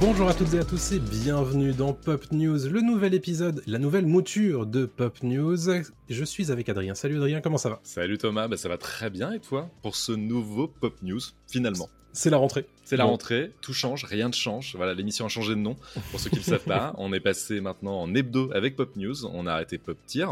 Bonjour à toutes et à tous et bienvenue dans Pop News, le nouvel épisode, la nouvelle mouture de Pop News. Je suis avec Adrien. Salut Adrien, comment ça va? Salut Thomas, bah ça va très bien et toi? Pour ce nouveau Pop News finalement C'est la rentrée. C'est la Bon. rentrée, tout change, rien ne change. Voilà, l'émission a changé de nom. Pour ceux qui ne le savent pas, on est passé maintenant en hebdo avec Pop News. On a arrêté Pop Tier.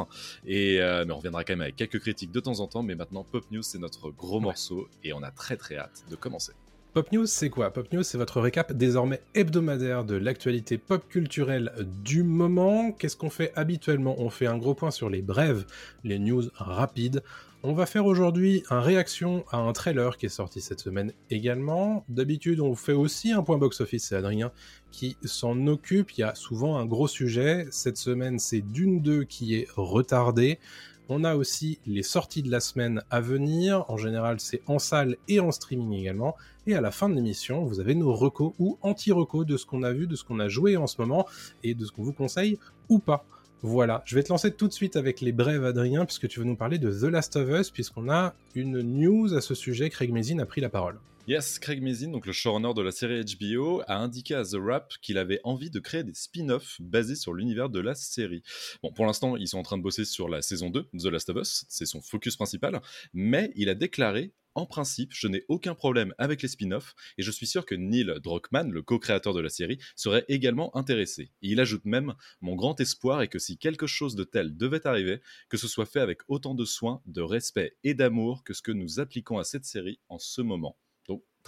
Et euh, mais on reviendra quand même avec quelques critiques de temps en temps. Mais maintenant, Pop News, c'est notre gros morceau. Et on a très très hâte de commencer. Pop News, c'est quoi? Pop News, c'est votre récap désormais hebdomadaire de l'actualité pop culturelle du moment. Qu'est-ce qu'on fait habituellement? On fait un gros point sur les brèves, les news rapides. On va faire aujourd'hui un réaction à un trailer qui est sorti cette semaine également. D'habitude, on fait aussi un point box-office, c'est Adrien qui s'en occupe. Il y a souvent un gros sujet. Cette semaine, c'est Dune 2 qui est retardé. On a aussi les sorties de la semaine à venir. En général, c'est en salle et en streaming également. Et à la fin de l'émission, vous avez nos recos ou anti-recos de ce qu'on a vu, de ce qu'on a joué en ce moment et de ce qu'on vous conseille ou pas. Voilà, je vais te lancer tout de suite avec les brèves, Adrien, puisque tu veux nous parler de The Last of Us, puisqu'on a une news à ce sujet. Craig Mazin a pris la parole. Yes, Craig Mazin, donc le showrunner de la série HBO, a indiqué à The Wrap qu'il avait envie de créer des spin-offs basés sur l'univers de la série. Bon, pour l'instant, ils sont en train de bosser sur la saison 2, The Last of Us, c'est son focus principal, mais il a déclaré en principe, je n'ai aucun problème avec les spin-offs et je suis sûr que Neil Druckmann, le co-créateur de la série, serait également intéressé. Il ajoute même Mon grand espoir est que si quelque chose de tel devait arriver, que ce soit fait avec autant de soin, de respect et d'amour que ce que nous appliquons à cette série en ce moment.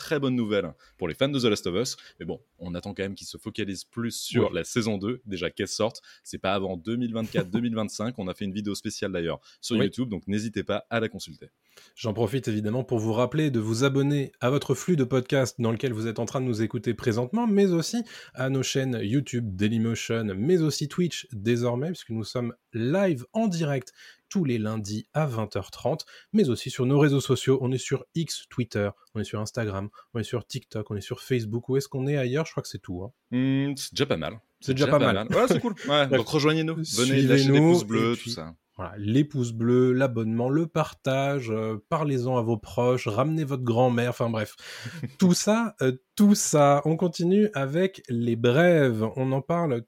Très bonne nouvelle pour les fans de The Last of Us. Mais bon, on attend quand même qu'ils se focalisent plus sur la saison 2, déjà qu'elle sorte. C'est pas avant 2024-2025. On a fait une vidéo spéciale d'ailleurs sur Oui. YouTube, donc n'hésitez pas à la consulter. J'en profite évidemment pour vous rappeler de vous abonner à votre flux de podcasts dans lequel vous êtes en train de nous écouter présentement, mais aussi à nos chaînes YouTube, Dailymotion, mais aussi Twitch désormais, puisque nous sommes live en direct tous les lundis à 20h30, mais aussi sur nos réseaux sociaux. On est sur X, Twitter, on est sur Instagram, on est sur TikTok, on est sur Facebook. Où est-ce qu'on est ailleurs? Je crois que c'est tout. hein. Hmm, c'est déjà pas mal. C'est déjà pas mal. Ouais, c'est cool. Ouais, donc rejoignez-nous. Venez lâcher des pouces bleus, tout ça. Voilà, les pouces bleus, l'abonnement, le partage, euh, parlez-en à vos proches, ramenez votre grand-mère, enfin bref. tout ça, euh, tout ça. On continue avec les brèves. On en parle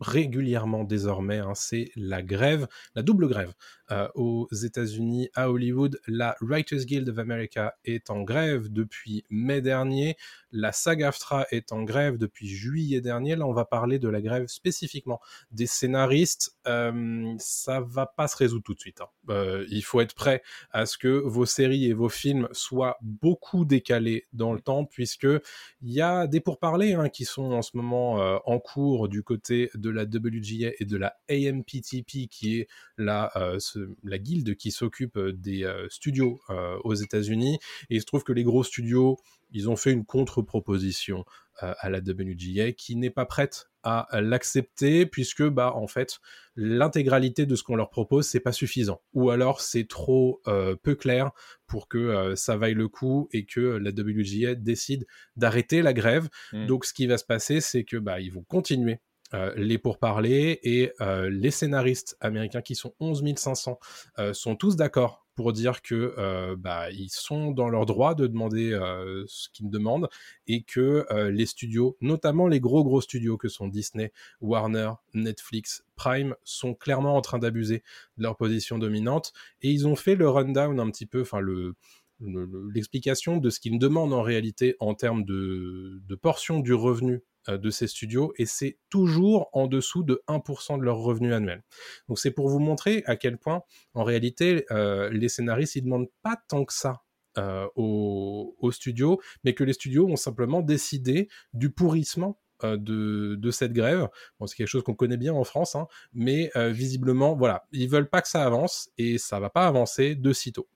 régulièrement désormais. hein, c'est la grève, la double grève euh, aux États-Unis, à Hollywood. La Writers Guild of America est en grève depuis mai dernier. La SAG-AFTRA est en grève depuis juillet dernier. Là, on va parler de la grève spécifiquement des scénaristes. Euh, ça va pas se résoudre tout de suite. hein. Euh, il faut être prêt à ce que vos séries et vos films soient beaucoup décalés dans le temps, puisque il y a des pourparlers hein, qui sont en ce moment euh, en cours du côté de la WGA et de la AMPTP, qui est la, euh, ce- la guilde qui s'occupe euh, des euh, studios aux États-Unis. Et il se trouve que les gros studios, ils ont fait une contre-proposition à la WGA qui n'est pas prête à l'accepter puisque bah en fait l'intégralité de ce qu'on leur propose c'est pas suffisant ou alors c'est trop euh, peu clair pour que euh, ça vaille le coup et que la WGA décide d'arrêter la grève Mm. donc ce qui va se passer c'est que bah ils vont continuer euh, les pourparlers et euh, les scénaristes américains qui sont 11 500 euh, sont tous d'accord pour dire que bah, ils sont dans leur droit de demander ce qu'ils demandent et que les studios, notamment les gros gros studios que sont Disney, Warner, Netflix, Prime, sont clairement en train d'abuser de leur position dominante et ils ont fait le rundown un petit peu, enfin le le- le- l'explication de ce qu'ils demandent en réalité en termes de, de portion du revenu de ces studios et c'est toujours en dessous de 1% de leur revenu annuel. Donc c'est pour vous montrer à quel point en réalité euh, les scénaristes ils demandent pas tant que ça euh, aux, studios, mais que les studios ont simplement décidé du pourrissement euh, de, cette grève. C'est quelque chose qu'on connaît bien en France, hein, mais euh, visiblement, voilà, ils veulent pas que ça avance et ça va pas avancer de sitôt.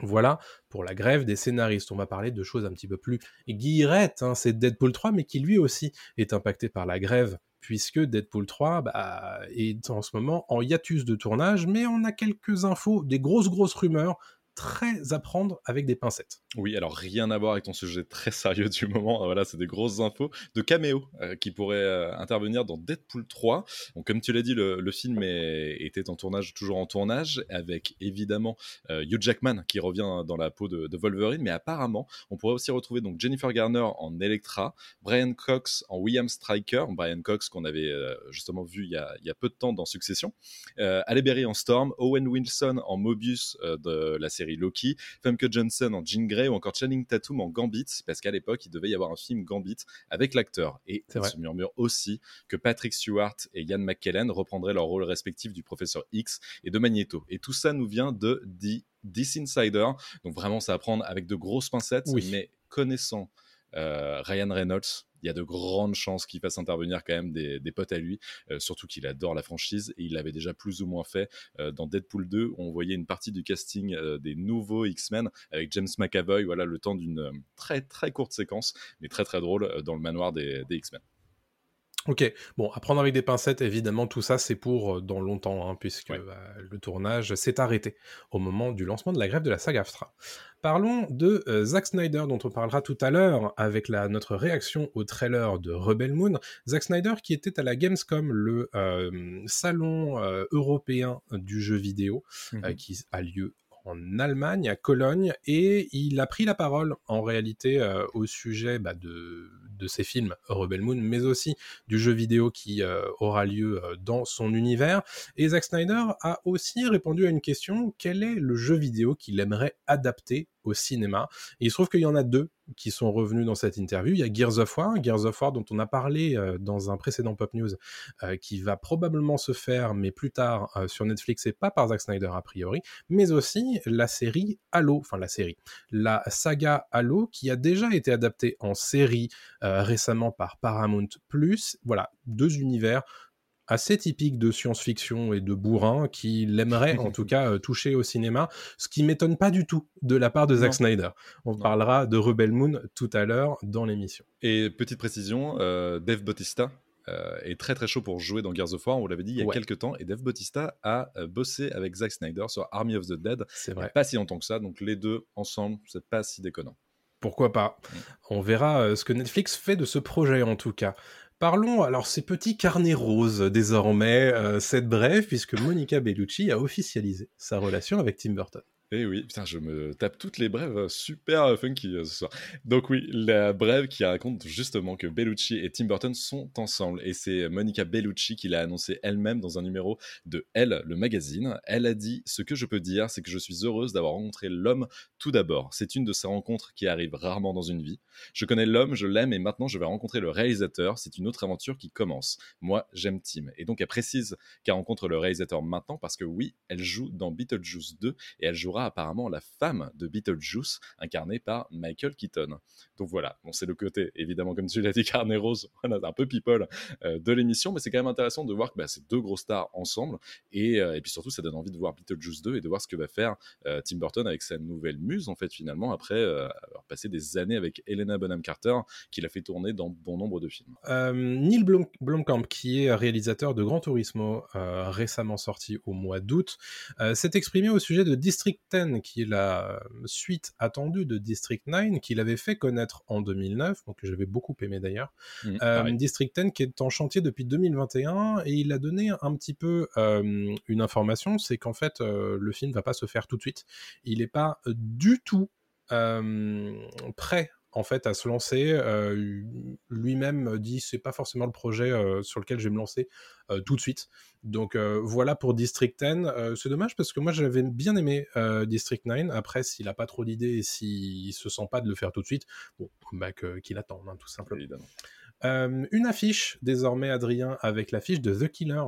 Voilà pour la grève des scénaristes. On va parler de choses un petit peu plus guillerettes. Hein. C'est Deadpool 3, mais qui lui aussi est impacté par la grève puisque Deadpool 3 bah, est en ce moment en hiatus de tournage, mais on a quelques infos, des grosses grosses rumeurs très à prendre avec des pincettes. Oui, alors rien à voir avec ton sujet très sérieux du moment. Voilà, c'est des grosses infos de caméo euh, qui pourraient euh, intervenir dans Deadpool 3. Donc, comme tu l'as dit, le, film est- était en tournage, toujours en tournage, avec évidemment euh, Hugh Jackman qui revient dans la peau de, Wolverine, mais apparemment, on pourrait aussi retrouver donc Jennifer Garner en Elektra, Brian Cox en William Stryker, Brian Cox qu'on avait euh, justement vu il y, a, il y a peu de temps dans Succession, euh, Halle Berry en Storm, Owen Wilson en Mobius euh, de la série Loki, Famke Johnson en Jean Grey ou encore Channing Tatum en Gambit, parce qu'à l'époque, il devait y avoir un film Gambit avec l'acteur. Et il se murmure aussi que Patrick Stewart et Ian McKellen reprendraient leur rôle respectif du professeur X et de Magneto. Et tout ça nous vient de The This Insider. Donc vraiment, ça à prendre avec de grosses pincettes, Oui. mais connaissant Ryan Reynolds, il y a de grandes chances qu'il fasse intervenir quand même des, potes à lui, euh, surtout qu'il adore la franchise et il l'avait déjà plus ou moins fait euh, dans Deadpool 2 où on voyait une partie du casting euh, des nouveaux X-Men avec James McAvoy, voilà le temps d'une euh, très très courte séquence, mais très très drôle euh, dans le manoir des X-Men. Ok, bon, à prendre avec des pincettes, évidemment, tout ça, c'est pour euh, dans longtemps, hein, puisque Ouais. bah, le tournage s'est arrêté au moment du lancement de la grève de la saga AFTRA. Parlons de euh, Zack Snyder, dont on parlera tout à l'heure avec la, notre réaction au trailer de Rebel Moon. Zack Snyder qui était à la Gamescom, le euh, salon euh, européen du jeu vidéo, euh, qui a lieu en Allemagne, à Cologne, et il a pris la parole en réalité euh, au sujet bah, de, de ses films Rebel Moon, mais aussi du jeu vidéo qui euh, aura lieu euh, dans son univers. Et Zack Snyder a aussi répondu à une question, quel est le jeu vidéo qu'il aimerait adapter au cinéma Et il se trouve qu'il y en a deux qui sont revenus dans cette interview. Il y a Gears of War, Gears of War dont on a parlé euh, dans un précédent Pop News, euh, qui va probablement se faire, mais plus tard euh, sur Netflix et pas par Zack Snyder a priori, mais aussi la série Halo, enfin la série, la saga Halo qui a déjà été adaptée en série récemment par Paramount+. Voilà, deux univers assez typiques de science-fiction et de bourrin qu'il aimerait en tout cas euh, toucher au cinéma, ce qui m'étonne pas du tout de la part de Zack Non. Snyder. On Non. parlera de Rebel Moon tout à l'heure dans l'émission. Et petite précision, euh, Dave Bautista euh, est très très chaud pour jouer dans Gears of War, on vous l'avait dit il y a Ouais. quelques temps, et Dave Bautista a euh, bossé avec Zack Snyder sur Army of the Dead, C'est vrai. pas si longtemps que ça, donc les deux ensemble, c'est pas si déconnant. Pourquoi pas On verra euh, ce que Netflix fait de ce projet en tout cas. Parlons alors ces petits carnets roses désormais, euh, cette brève, puisque Monica Bellucci a officialisé sa relation avec Tim Burton. Et oui, putain, je me tape toutes les brèves super euh, funky euh, ce soir. Donc oui, la brève qui raconte justement que Bellucci et Tim Burton sont ensemble. Et c'est Monica Bellucci qui l'a annoncé elle-même dans un numéro de Elle, le magazine. Elle a dit Ce que je peux dire, c'est que je suis heureuse d'avoir rencontré l'homme tout d'abord. C'est une de ces rencontres qui arrivent rarement dans une vie. Je connais l'homme, je l'aime et maintenant je vais rencontrer le réalisateur. C'est une autre aventure qui commence. Moi, j'aime Tim. Et donc elle précise qu'elle rencontre le réalisateur maintenant parce que oui, elle joue dans Beetlejuice 2 et elle jouera apparemment la femme de Beetlejuice, incarnée par Michael Keaton. Donc voilà, bon, c'est le côté, évidemment, comme tu l'as dit, carnet rose, un peu people euh, de l'émission, mais c'est quand même intéressant de voir que bah, c'est deux grosses stars ensemble, et, euh, et puis surtout, ça donne envie de voir Beetlejuice 2 et de voir ce que va faire euh, Tim Burton avec sa nouvelle muse, en fait, finalement, après avoir passé des années avec Helena Bonham Carter, qui l'a fait tourner dans bon nombre de films. Neil Blom- Blomkamp, qui est réalisateur de Gran Turismo, récemment sorti au mois d'août, s'est exprimé au sujet de District 10, qui est la suite attendue de District 9, qu'il avait fait connaître en 2009, donc que j'avais beaucoup aimé d'ailleurs. Mmh, Euh. District 10 qui est en chantier depuis 2021 et il a donné un petit peu euh, une information, c'est qu'en fait euh, le film va pas se faire tout de suite. Il n'est pas du tout euh, prêt en fait à se lancer. Euh, Lui-même dit c'est pas forcément le projet euh, sur lequel je vais me lancer euh, tout de suite. Donc voilà pour District 10. Euh, c'est dommage parce que moi j'avais bien aimé District 9. Après s'il a pas trop d'idées et s'il se sent pas de le faire tout de suite, bon bah qu'il attende hein, tout simplement. Évidemment. Une affiche désormais, Adrien, avec l'affiche de The Killer.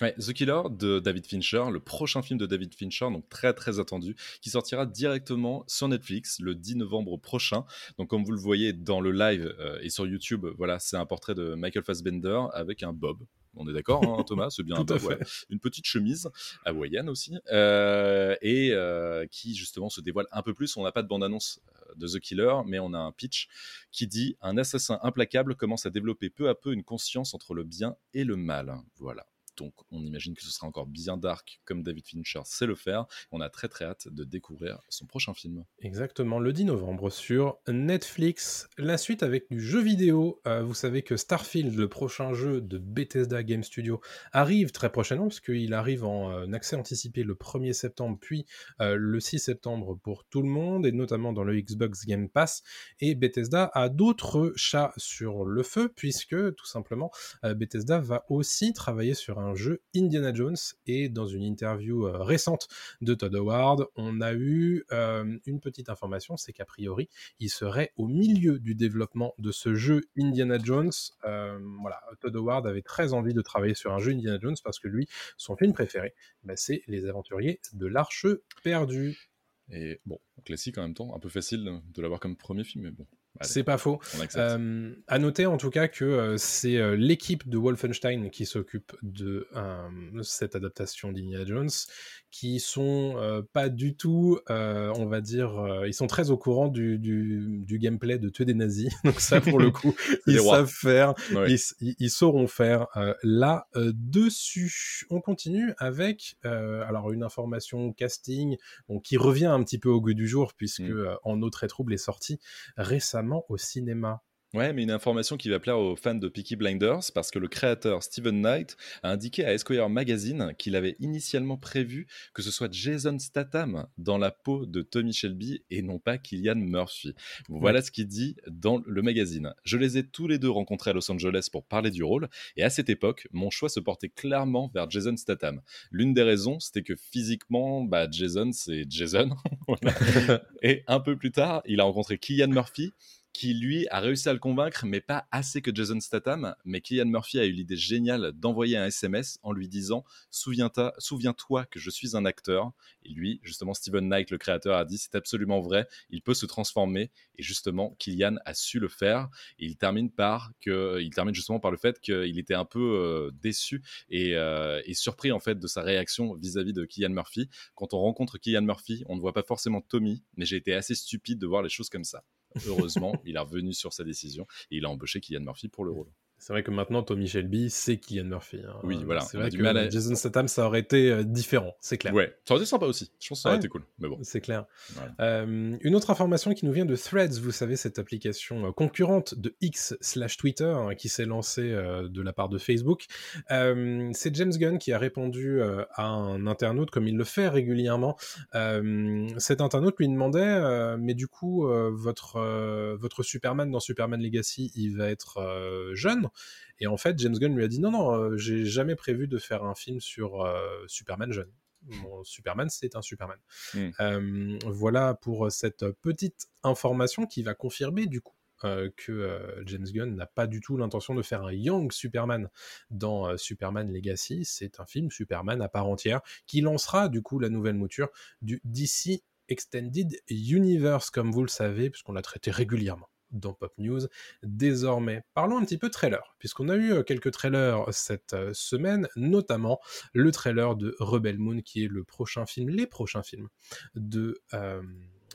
Ouais, The Killer de David Fincher, le prochain film de David Fincher, donc très très attendu, qui sortira directement sur Netflix le 10 novembre prochain. Donc comme vous le voyez dans le live euh, et sur YouTube, voilà, c'est un portrait de Michael Fassbender avec un bob. On est d'accord, hein, Thomas? C'est bien un bob, ouais. Une petite chemise hawaïenne aussi, euh, et euh, qui justement se dévoile un peu plus. On n'a pas de bande-annonce de The Killer, mais on a un pitch qui dit un assassin implacable commence à développer peu à peu une conscience entre le bien et le mal. Voilà donc on imagine que ce sera encore bien dark comme David Fincher sait le faire. On a très très hâte de découvrir son prochain film. Exactement, le 10 novembre sur Netflix. La suite avec du jeu vidéo. Euh, vous savez que Starfield, le prochain jeu de Bethesda Game Studio, arrive très prochainement, parce qu'il arrive en euh, accès anticipé le 1er septembre, puis euh, le 6 septembre pour tout le monde, et notamment dans le Xbox Game Pass. Et Bethesda a d'autres chats sur le feu, puisque tout simplement, Bethesda va aussi travailler sur un jeu Indiana Jones. Et dans une interview récente de Todd Howard, on a eu une petite information, c'est qu'a priori, il serait au milieu du développement de ce jeu Indiana Jones. voilà, Todd Howard avait très envie de travailler sur un jeu Indiana Jones parce que lui, son film préféré, bah, c'est Les Aventuriers de l'Arche perdue. Et bon, classique en même temps, un peu facile de l'avoir comme premier film, mais bon. C'est pas faux. Euh, à noter en tout cas que euh, c'est euh, l'équipe de Wolfenstein qui s'occupe de cette adaptation d'Indiana Jones, qui sont pas du tout, on va dire, ils sont très au courant du, du, gameplay de tuer des nazis. Donc ça, pour le coup, ils savent faire, ils, sauront faire là dessus. On continue avec alors une information casting qui revient un petit peu au goût du jour puisque mm. En eau très trouble est sorti récemment au cinéma. Ouais, mais une information qui va plaire aux fans de Peaky Blinders parce que le créateur Steven Knight a indiqué à Esquire Magazine qu'il avait initialement prévu que ce soit Jason Statham dans la peau de Tommy Shelby et non pas Killian Murphy. Voilà ce qu'il dit dans le magazine. Je les ai tous les deux rencontrés à Los Angeles pour parler du rôle et à cette époque, mon choix se portait clairement vers Jason Statham. L'une des raisons, c'était que physiquement, bah, Jason, c'est Jason. et un peu plus tard, il a rencontré Killian Murphy qui lui a réussi à le convaincre, mais pas assez que Jason Statham. Mais Killian Murphy a eu l'idée géniale d'envoyer un SMS en lui disant Souviens-toi souviens que je suis un acteur. Et lui, justement, Steven Knight, le créateur, a dit C'est absolument vrai, il peut se transformer. Et justement, Killian a su le faire. Et il termine, par termine justement par le fait qu'il était un peu euh, déçu euh, et, surpris en fait de sa réaction vis-à-vis de Killian Murphy. Quand on rencontre Killian Murphy, on ne voit pas forcément Tommy, mais j'ai été assez stupide de voir les choses comme ça. Heureusement, il est revenu sur sa décision et il a embauché Kylian Murphy pour le rôle. C'est vrai que maintenant, Tommy Shelby, c'est Kylian Murphy. Hein. Oui, voilà. C'est vrai que Jason Statham, ça aurait été euh, différent, c'est clair. Ouais, ça aurait été sympa aussi. Je pense que ça aurait été cool. Mais bon. C'est clair. Euh, une autre information qui nous vient de Threads, vous savez, cette application euh, concurrente de X slash Twitter hein, qui s'est lancée de la part de Facebook. c'est James Gunn qui a répondu à un internaute, comme il le fait régulièrement. cet internaute lui demandait, mais du coup, votre, votre Superman dans Superman Legacy, il va être jeune? Et en fait, James Gunn lui a dit non, non, euh, j'ai jamais prévu de faire un film sur euh, Superman jeune. Superman, c'est un Superman. Hmm. Euh, voilà pour cette petite information qui va confirmer du coup que James Gunn n'a pas du tout l'intention de faire un Young Superman dans Superman Legacy. C'est un film Superman à part entière qui lancera du coup la nouvelle mouture du DC Extended Universe, comme vous le savez, puisqu'on l'a traité régulièrement dans Pop News désormais. Parlons un petit peu trailer, puisqu'on a eu euh, quelques trailers cette euh, semaine, notamment le trailer de Rebel Moon, qui est le prochain film, les prochains films de... Euh,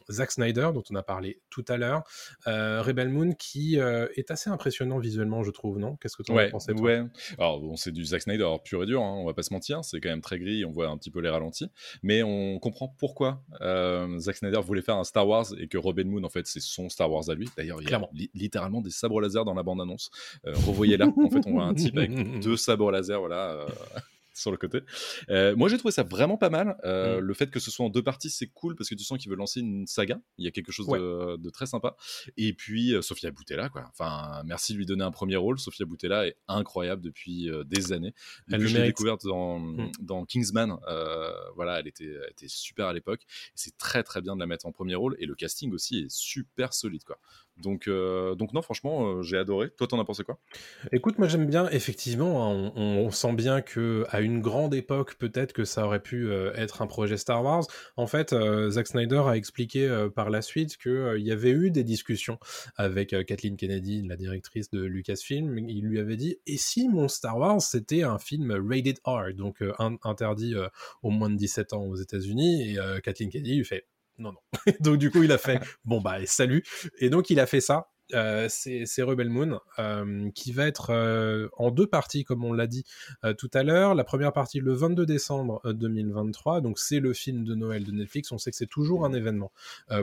Zack Snyder, dont on a parlé tout à l'heure. Euh, Rebel Moon, qui euh, est assez impressionnant visuellement, je trouve, non? Qu'est-ce que tu en ouais, toi? Ouais, alors bon, c'est du Zack Snyder pur et dur, hein, on va pas se mentir, c'est quand même très gris, on voit un petit peu les ralentis, mais on comprend pourquoi euh, Zack Snyder voulait faire un Star Wars et que Rebel Moon, en fait, c'est son Star Wars à lui. D'ailleurs, il y a littéralement des sabres laser dans la bande-annonce. revoyez là, en fait, on voit un type avec deux sabres laser, voilà sur le côté. Euh, moi, j'ai trouvé ça vraiment pas mal. Euh, mm. Le fait que ce soit en deux parties, c'est cool parce que tu sens qu'il veut lancer une saga. Il y a quelque chose de, très sympa. Et puis, euh, Sofia Boutella, quoi. Enfin, merci de lui donner un premier rôle. Sofia Boutella est incroyable depuis des années. Elle je l'ai découverte dans, mm. dans Kingsman. voilà, elle était, elle était super à l'époque. C'est très, très bien de la mettre en premier rôle. Et le casting aussi est super solide, quoi. Donc, euh, donc non, franchement, euh, j'ai adoré. Toi, t'en as pensé quoi? Écoute, moi j'aime bien. Effectivement, hein, on, sent bien que à une grande époque, peut-être que ça aurait pu euh, être un projet Star Wars. En fait, Zack Snyder a expliqué par la suite qu'il y avait eu des discussions avec Kathleen Kennedy, la directrice de Lucasfilm. Il lui avait dit et si mon Star Wars c'était un film rated R, donc interdit aux moins de 17 ans aux États-Unis Et Kathleen Kennedy lui fait non, non. donc du coup, il a fait bon bah salut. Et donc il a fait ça. euh, c'est Rebel Moon, euh, qui va être euh, en deux parties, comme on l'a dit tout à l'heure. La première partie le 22 décembre 2023, donc c'est le film de Noël de Netflix. On sait que c'est toujours un événement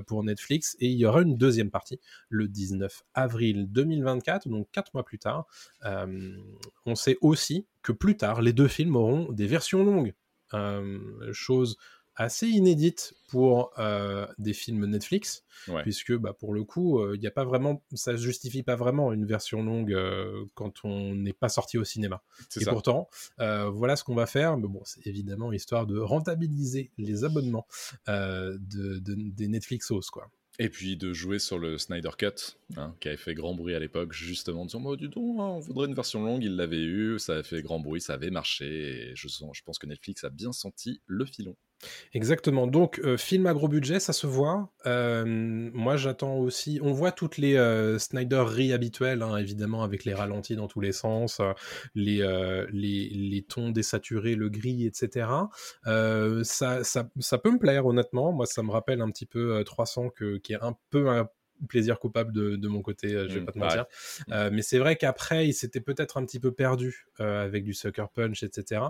pour Netflix, et il y aura une deuxième partie le 19 avril 2024, donc quatre mois plus tard. on sait aussi que plus tard, les deux films auront des versions longues. chose assez inédite pour euh, des films Netflix, puisque bah, pour le coup, il euh, y a pas vraiment, ça justifie pas vraiment une version longue euh, quand on n'est pas sorti au cinéma. Et pourtant, voilà ce qu'on va faire. Mais bon, c'est évidemment histoire de rentabiliser les abonnements de, des Netflixos, quoi. Et puis de jouer sur le Snyder Cut, hein, qui avait fait grand bruit à l'époque, justement, en disant oh, du hein, on voudrait une version longue, il l'avait eu, ça a fait grand bruit, ça avait marché, et je, sens, je pense que Netflix a bien senti le filon. Exactement. Donc, euh, film à gros budget, ça se voit. Euh, moi, j'attends aussi. On voit toutes les euh, Snyder habituelles, hein, évidemment, avec les ralentis dans tous les sens, les, les, les, tons désaturés, le gris, etc. Ça, ça, ça, peut me plaire, honnêtement. Moi, ça me rappelle un petit peu 300, que, qui est un peu un plaisir coupable de, mon côté, euh, je vais mmh, pas te mentir. Euh, mais c'est vrai qu'après, il s'était peut-être un petit peu perdu euh, avec du Sucker Punch, etc.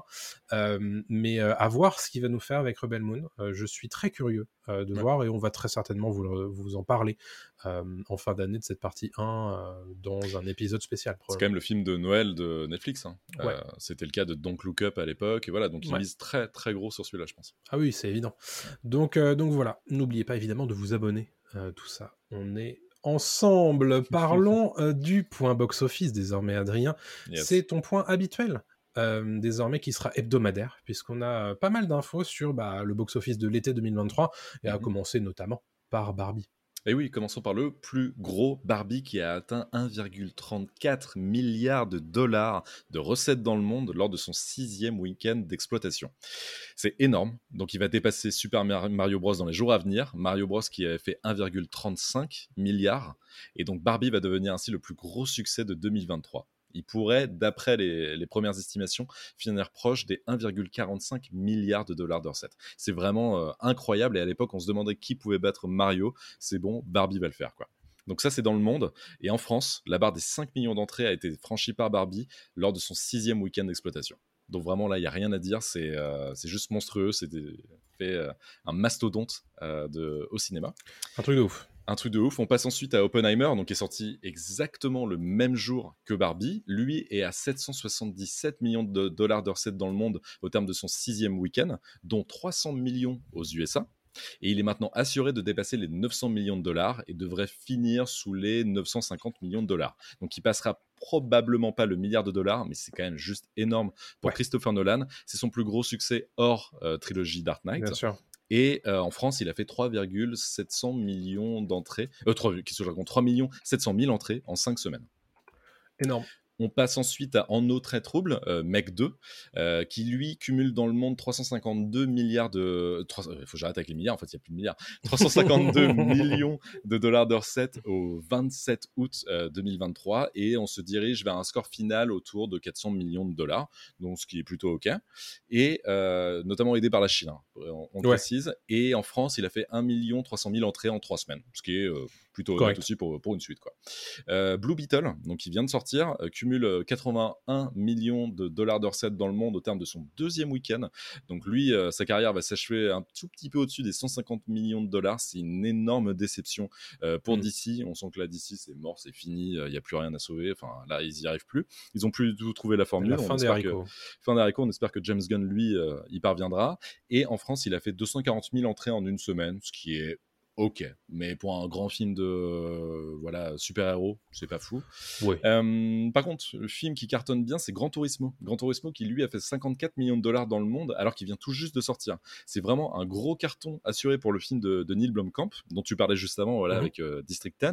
mais à voir ce qu'il va nous faire avec Rebel Moon. je suis très curieux de voir et on va très certainement vous, vous en parler en fin d'année de cette partie 1 dans un épisode spécial. C'est quand même le film de Noël de Netflix. Hein. C'était le cas de Don't Look Up à l'époque. Et voilà, donc ils misent très très gros sur celui-là, je pense. Ah oui, c'est évident. Donc, donc voilà, n'oubliez pas évidemment de vous abonner euh, tout ça. On est ensemble. Parlons euh, du point box-office désormais, Adrien. C'est ton point habituel. Euh, désormais qui sera hebdomadaire puisqu'on a pas mal d'infos sur bah, le box-office de l'été 2023 et à mhm. commencer notamment par Barbie. Et oui, commençons par le plus gros Barbie qui a atteint 1,34 milliard de dollars de recettes dans le monde lors de son sixième week-end d'exploitation. C'est énorme, donc il va dépasser Super Mario Bros dans les jours à venir. Mario Bros qui avait fait 1,35 milliard, et donc Barbie va devenir ainsi le plus gros succès de 2023 il pourrait, d'après les, premières estimations, finir proche des 1,45 milliards de dollars de recettes. C'est vraiment euh, incroyable et à l'époque on se demandait qui pouvait battre Mario. C'est bon, Barbie va le faire. Donc ça c'est dans le monde et en France, la barre des 5 millions d'entrées a été franchie par Barbie lors de son sixième week-end d'exploitation. Donc vraiment là, il n'y a rien à dire, c'est euh, juste monstrueux, c'est fait euh, un mastodonte au cinéma. Un truc de ouf. Un truc de ouf. On passe ensuite à Oppenheimer, donc qui est sorti exactement le même jour que Barbie. Lui est à 777 millions de dollars de recettes dans le monde au terme de son sixième week-end, dont 300 millions aux USA. Et il est maintenant assuré de dépasser les 900 millions de dollars et devrait finir sous les 950 millions de dollars. Donc il passera probablement pas le milliard de dollars, mais c'est quand même juste énorme pour Christopher Nolan. C'est son plus gros succès hors euh, trilogie Dark Knight. Bien sûr. Et euh, en France, il a fait 3,700 millions d'entrées, euh, 3, qui 3 millions 700 000 entrées en 5 semaines. Énorme. On passe ensuite à En eau très trouble, euh, Mec 2, euh, qui lui cumule dans le monde 352 milliards de. Il faut que j'arrête avec les milliards, en fait, il n'y a plus de milliards. 352 millions de dollars de recettes au 27 août 2023. Euh, et on se dirige vers un score final autour de 400 millions de dollars, donc ce qui est plutôt OK. Et notamment aidé par la Chine, hein, on, précise. Et en France, il a fait 1 300 000 entrées en 3 semaines, ce qui est plutôt correct aussi pour, pour une suite. Quoi. Euh, Blue Beetle, donc qui vient de sortir, euh, cumule 81 euh, millions de dollars de recettes dans le monde au terme de son deuxième week-end. Donc lui, sa carrière va s'achever un tout petit peu au-dessus des 150 millions de dollars. C'est une énorme déception pour mm. DC. On sent que là, DC, c'est mort, c'est fini, il n'y a plus rien à sauver. Enfin, là, ils n'y arrivent plus. Ils ont plus du tout trouvé la formule. La fin, des haricots. fin des haricots. On espère que James Gunn, lui, y parviendra. Et en France, il a fait 240 000 entrées en une semaine, ce qui est ok, mais pour un grand film de voilà super-héros, c'est pas fou. Euh, par contre, le film qui cartonne bien, c'est Gran Turismo. Gran Turismo qui lui a fait 54 millions de dollars dans le monde alors qu'il vient tout juste de sortir. C'est vraiment un gros carton assuré pour le film de, Neil Blomkamp dont tu parlais juste avant, voilà, mhm. avec euh, District 10.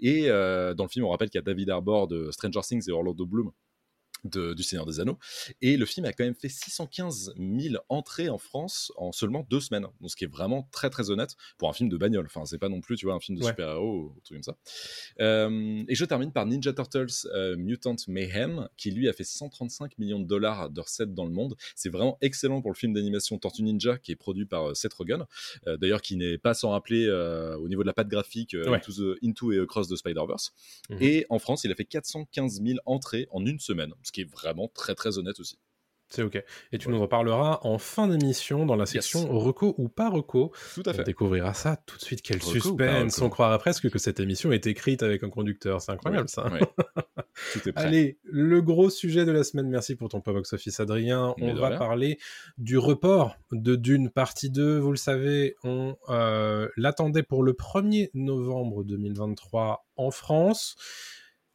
Et euh, dans le film, on rappelle qu'il y a David Arbor de Stranger Things et Orlando Bloom de- du Seigneur des Anneaux. Et le film a quand même fait 615 000 entrées en France en seulement deux semaines. Donc, ce qui est vraiment très très honnête pour un film de bagnole. Enfin, c'est pas non plus, tu vois, un film de Ouais. super-héros ou truc comme ça. Euh, et je termine par Ninja Turtles euh, Mutant Mayhem, qui lui a fait 135 millions de dollars de recettes dans le monde. C'est vraiment excellent pour le film d'animation Tortue Ninja, qui est produit par euh, Seth Rogen. D'ailleurs, qui n'est pas sans rappeler au niveau de la patte graphique Ouais. Into, the- Into et Across the Spider-Verse. Mhm. Et en France, il a fait 415 000 entrées en une semaine, ce qui est vraiment très très honnête aussi. C'est ok. Et tu nous en parleras en fin d'émission dans la section reco ou pas reco. Tout à On fait. découvrira ça tout de suite. Quel Reco suspense On croirait presque que cette émission est écrite avec un conducteur. C'est incroyable Oui, ça. oui. Tout est prêt. Allez, le gros sujet de la semaine. Merci pour ton box office, Adrien. Mais On va rien. parler du report de Dune partie 2. Vous le savez, on euh, l'attendait pour le 1er novembre 2023 en France.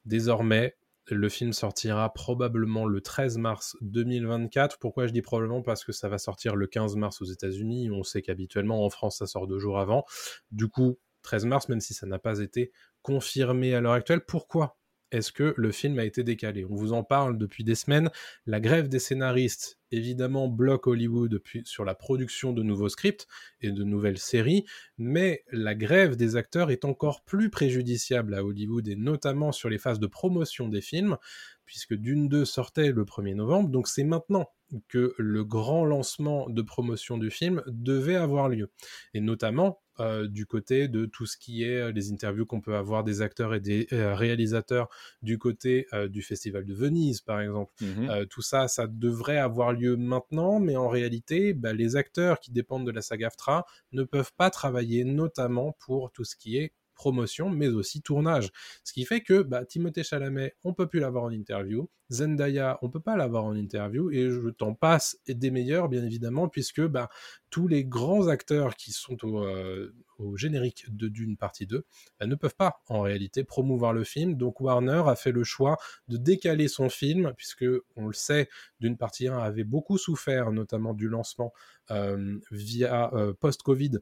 Désormais, le film sortira probablement le 13 mars 2024. Pourquoi je dis probablement? Parce que ça va sortir le 15 mars aux États-Unis. On sait qu'habituellement en France, ça sort deux jours avant. Du coup, 13 mars, même si ça n'a pas été confirmé à l'heure actuelle. Pourquoi? Est-ce que le film a été décalé? On vous en parle depuis des semaines. La grève des scénaristes, évidemment, bloque Hollywood sur la production de nouveaux scripts et de nouvelles séries, mais la grève des acteurs est encore plus préjudiciable à Hollywood et notamment sur les phases de promotion des films, puisque Dune 2 sortait le 1er novembre, donc c'est maintenant que le grand lancement de promotion du film devait avoir lieu. Et notamment euh, du côté de tout ce qui est euh, les interviews qu'on peut avoir des acteurs et des euh, réalisateurs du côté du Festival de Venise, par exemple. Mhm. Tout ça, ça devrait avoir lieu maintenant, mais en réalité, bah, les acteurs qui dépendent de la saga AFTRA ne peuvent pas travailler, notamment pour tout ce qui est promotion, mais aussi tournage. Ce qui fait que bah, Timothée Chalamet, on peut plus l'avoir en interview. Zendaya, on peut pas l'avoir en interview. Et je t'en passe et des meilleurs, bien évidemment, puisque bah, tous les grands acteurs qui sont au, euh, générique de Dune partie 2 bah, ne peuvent pas, en réalité, promouvoir le film. Donc Warner a fait le choix de décaler son film, puisque, on le sait, Dune partie 1 avait beaucoup souffert, notamment du lancement euh, via euh, post-Covid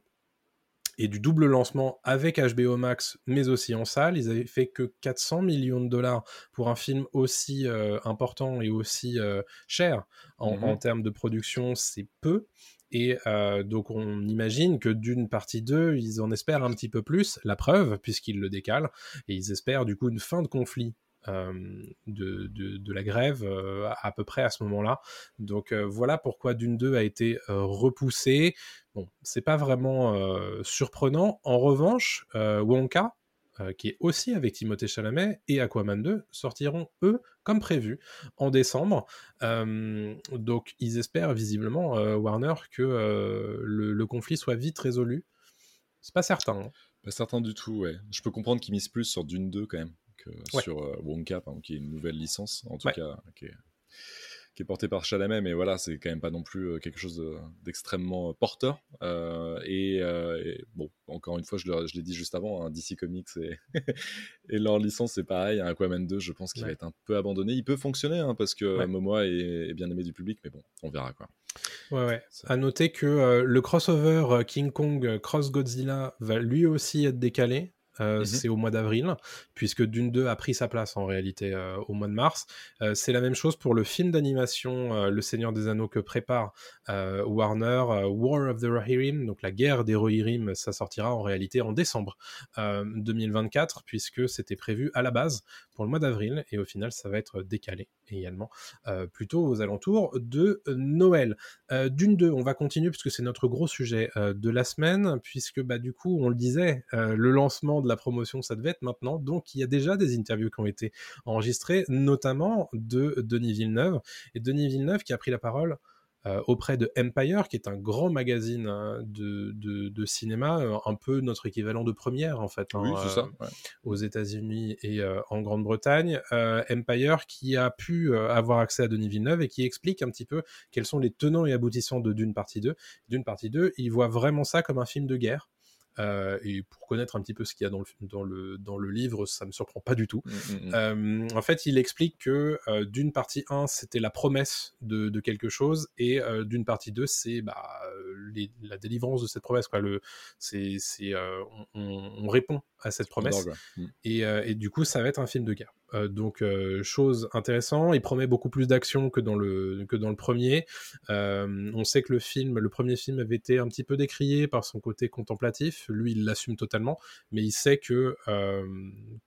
et du double lancement avec HBO Max, mais aussi en salle. Ils avaient fait que 400 millions de dollars pour un film aussi euh, important et aussi euh, cher en, Mhm. en termes de production, c'est peu. Et euh, donc on imagine que d'une partie 2, ils en espèrent un petit peu plus, la preuve, puisqu'ils le décalent, et ils espèrent du coup une fin de conflit de, de, la grève euh, à, peu près à ce moment-là. Donc euh, voilà pourquoi Dune 2 a été euh, repoussé. Bon, c'est pas vraiment euh, surprenant. En revanche, euh, Wonka, euh, qui est aussi avec Timothée Chalamet, et Aquaman 2 sortiront, eux, comme prévu, en décembre. Euh, donc ils espèrent visiblement, euh, Warner, que euh, le, le conflit soit vite résolu. C'est pas certain. hein. Pas certain du tout, ouais. Je peux comprendre qu'ils misent plus sur Dune 2 quand même Ouais. sur euh, Wonka, qui est une nouvelle licence, en tout Ouais. cas, qui est, qui est portée par Chalamet, mais voilà, c'est quand même pas non plus euh, quelque chose de- d'extrêmement euh, porteur. Euh, et, euh, et bon, encore une fois, je l'ai dit juste avant, hein, DC Comics et, et leur licence, c'est pareil. hein, Aquaman 2, je pense qu'il Ouais. va être un peu abandonné. Il peut fonctionner, hein, parce que. Momoa est, est bien aimé du public, mais bon, on verra quoi. Ouais, ouais. À noter que euh, le crossover euh, King Kong euh, Cross Godzilla va lui aussi être décalé. Euh, Mhm. C'est au mois d'avril, puisque Dune 2 a pris sa place en réalité euh, au mois de mars. Euh, c'est la même chose pour le film d'animation Le Seigneur des Anneaux que prépare Warner, War of the Rohirrim, donc la guerre des Rohirrim, ça sortira en réalité en décembre euh, 2024, puisque c'était prévu à la base pour le mois d'avril, et au final ça va être décalé également, plutôt aux alentours de Noël. Dune 2, on va continuer puisque c'est notre gros sujet de la semaine, puisque bah, du coup, on le disait, le lancement de la promotion, ça devait être maintenant. Donc, il y a déjà des interviews qui ont été enregistrées, notamment de Denis Villeneuve. Et Denis Villeneuve qui a pris la parole euh, auprès de Empire, qui est un grand magazine hein, de, de, de cinéma, euh, un peu notre équivalent de première en fait. hein, euh, ça. ouais. aux États-Unis et euh, en Grande-Bretagne, euh, Empire qui a pu avoir accès à Denis Villeneuve et qui explique un petit peu quels sont les tenants et aboutissants de Dune partie 2. Dune partie 2, il voit vraiment ça comme un film de guerre. Euh, et pour connaître un petit peu ce qu'il y a dans le, dans, le, dans le livre, ça me surprend pas du tout. Mm, mm, mm. Euh, en fait, il explique que euh, d'une partie 1, c'était la promesse de, de quelque chose, et d'une partie 2, c'est bah, les- la délivrance de cette promesse. Quoi. Le, c'est, c'est, on, on- on répond à cette promesse. Et, et du coup, ça va être un film de guerre. Euh, donc, euh, chose intéressante. Il promet beaucoup plus d'action que dans le que dans le premier. Euh, on sait que le film, le premier film, avait été un petit peu décrié par son côté contemplatif. Lui, il l'assume totalement, mais il sait que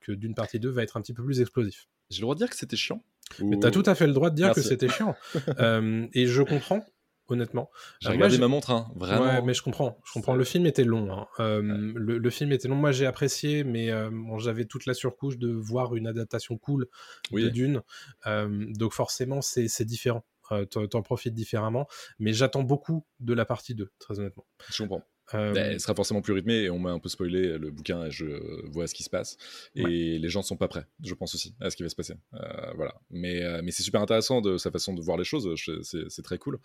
que d'une partie 2 va être un petit peu plus explosif. J'ai le droit de dire que c'était chiant. Mais t'as tout à fait le droit de dire que c'était chiant. et je comprends honnêtement. J'ai regardé ma montre, hein, vraiment. Ouais, mais je comprends. Je comprends. Le film était long. Hein. Euh, le, film était long. Moi, j'ai apprécié, mais euh, j'avais toute la surcouche de voir une adaptation cool de Dune. Euh, donc forcément, c'est différent. T'en profites différemment. Mais j'attends beaucoup de la partie 2, très honnêtement. Je comprends. Euh... Ben, elle sera forcément plus rythmée et on m'a un peu spoilé le bouquin et je vois ce qui se passe. Et les gens ne sont pas prêts, je pense aussi, à ce qui va se passer. Euh, voilà. Mais, euh, mais c'est super intéressant de sa façon de voir les choses, c'est très cool.